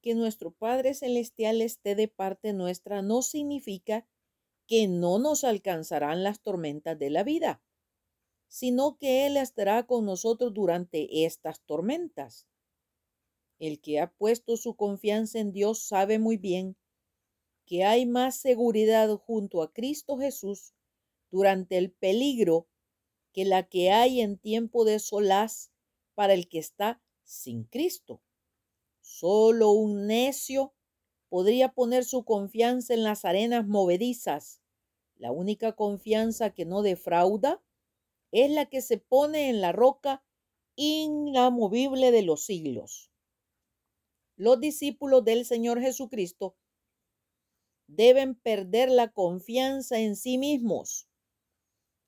que nuestro Padre Celestial esté de parte nuestra no significa que no nos alcanzarán las tormentas de la vida, sino que Él estará con nosotros durante estas tormentas. El que ha puesto su confianza en Dios sabe muy bien que hay más seguridad junto a Cristo Jesús durante el peligro que la que hay en tiempo de solaz para el que está sin Cristo. Solo un necio podría poner su confianza en las arenas movedizas. La única confianza que no defrauda es la que se pone en la roca inamovible de los siglos. Los discípulos del Señor Jesucristo deben perder la confianza en sí mismos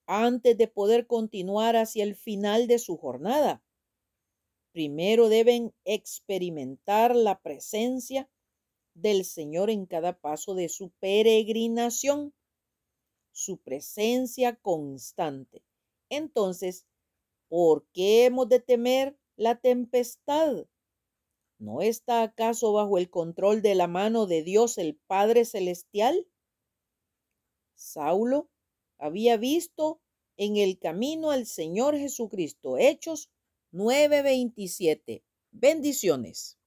antes de poder continuar hacia el final de su jornada. Primero deben experimentar la presencia del Señor en cada paso de su peregrinación, su presencia constante. Entonces, ¿por qué hemos de temer la tempestad? ¿No está acaso bajo el control de la mano de Dios el Padre Celestial? Saulo había visto en el camino al Señor Jesucristo. Hechos 9:27. Bendiciones.